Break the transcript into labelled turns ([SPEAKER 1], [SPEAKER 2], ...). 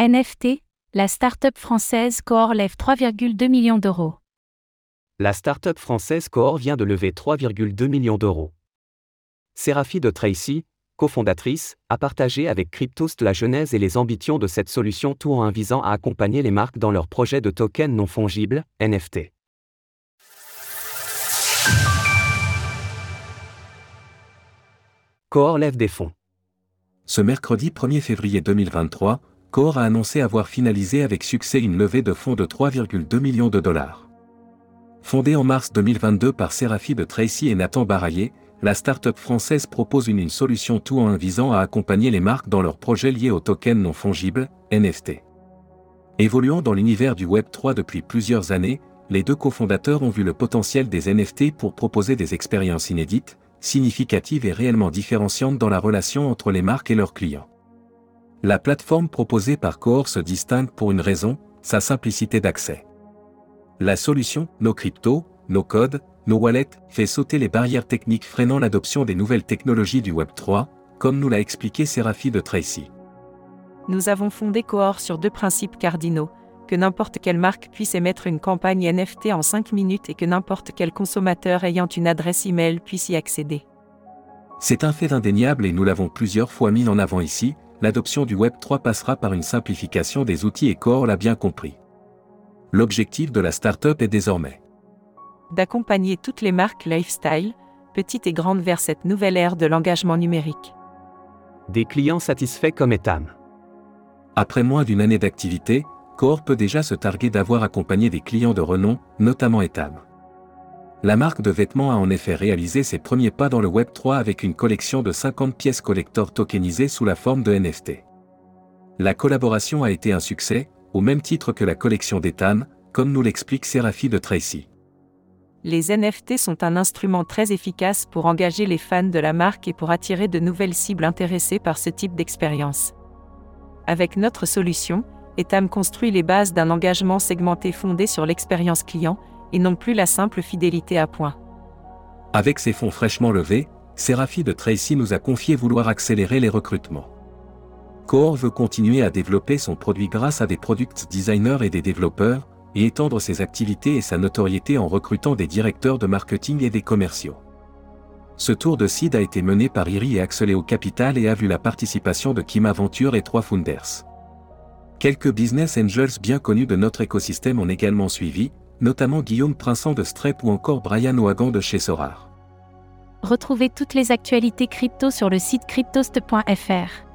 [SPEAKER 1] NFT, la start-up française Coor lève 3,2 millions d'euros.
[SPEAKER 2] La start-up française Coor vient de lever 3,2 millions d'euros. Séraphie de Tracy, cofondatrice, a partagé avec Cryptost la genèse et les ambitions de cette solution tout en visant à accompagner les marques dans leur projet de token non fongible, NFT. Coor lève des fonds.
[SPEAKER 3] Ce mercredi 1er février 2023, Core a annoncé avoir finalisé avec succès une levée de fonds de 3,2 millions de dollars. Fondée en mars 2022 par Séraphie de Tracy et Nathan Baraillé, la start-up française propose une, solution tout en visant à accompagner les marques dans leurs projets liés aux tokens non fongibles, NFT. Évoluant dans l'univers du Web3 depuis plusieurs années, les deux cofondateurs ont vu le potentiel des NFT pour proposer des expériences inédites, significatives et réellement différenciantes dans la relation entre les marques et leurs clients. La plateforme proposée par Coor se distingue pour une raison, sa simplicité d'accès. La solution, nos cryptos, nos codes, nos wallets, fait sauter les barrières techniques freinant l'adoption des nouvelles technologies du Web3, comme nous l'a expliqué Séraphie de Tracy.
[SPEAKER 4] Nous avons fondé Coor sur deux principes cardinaux, que n'importe quelle marque puisse émettre une campagne NFT en 5 minutes et que n'importe quel consommateur ayant une adresse email puisse y accéder.
[SPEAKER 3] C'est un fait indéniable et nous l'avons plusieurs fois mis en avant ici, l'adoption du Web 3 passera par une simplification des outils et Core l'a bien compris. L'objectif de la startup est désormais
[SPEAKER 4] d'accompagner toutes les marques lifestyle, petites et grandes vers cette nouvelle ère de l'engagement numérique.
[SPEAKER 2] Des clients satisfaits comme Etam.
[SPEAKER 3] Après moins d'une année d'activité, Core peut déjà se targuer d'avoir accompagné des clients de renom, notamment Etam. La marque de vêtements a en effet réalisé ses premiers pas dans le Web 3 avec une collection de 50 pièces collector tokenisées sous la forme de NFT. La collaboration a été un succès, au même titre que la collection d'Ethan, comme nous l'explique Séraphie de Tracy.
[SPEAKER 4] Les NFT sont un instrument très efficace pour engager les fans de la marque et pour attirer de nouvelles cibles intéressées par ce type d'expérience. Avec notre solution, Etam construit les bases d'un engagement segmenté fondé sur l'expérience client, et non plus la simple fidélité à point.
[SPEAKER 3] Avec ses fonds fraîchement levés, Séraphie de Tracy nous a confié vouloir accélérer les recrutements. Core veut continuer à développer son produit grâce à des product designers et des développeurs, et étendre ses activités et sa notoriété en recrutant des directeurs de marketing et des commerciaux. Ce tour de seed a été mené par Iri et Axelé au capital et a vu la participation de Kim Aventure et trois founders. Quelques business angels bien connus de notre écosystème ont également suivi, notamment Guillaume Prinçant de Strep ou encore Brian Ouagan de chez Sorar.
[SPEAKER 1] Retrouvez toutes les actualités crypto sur le site cryptost.fr.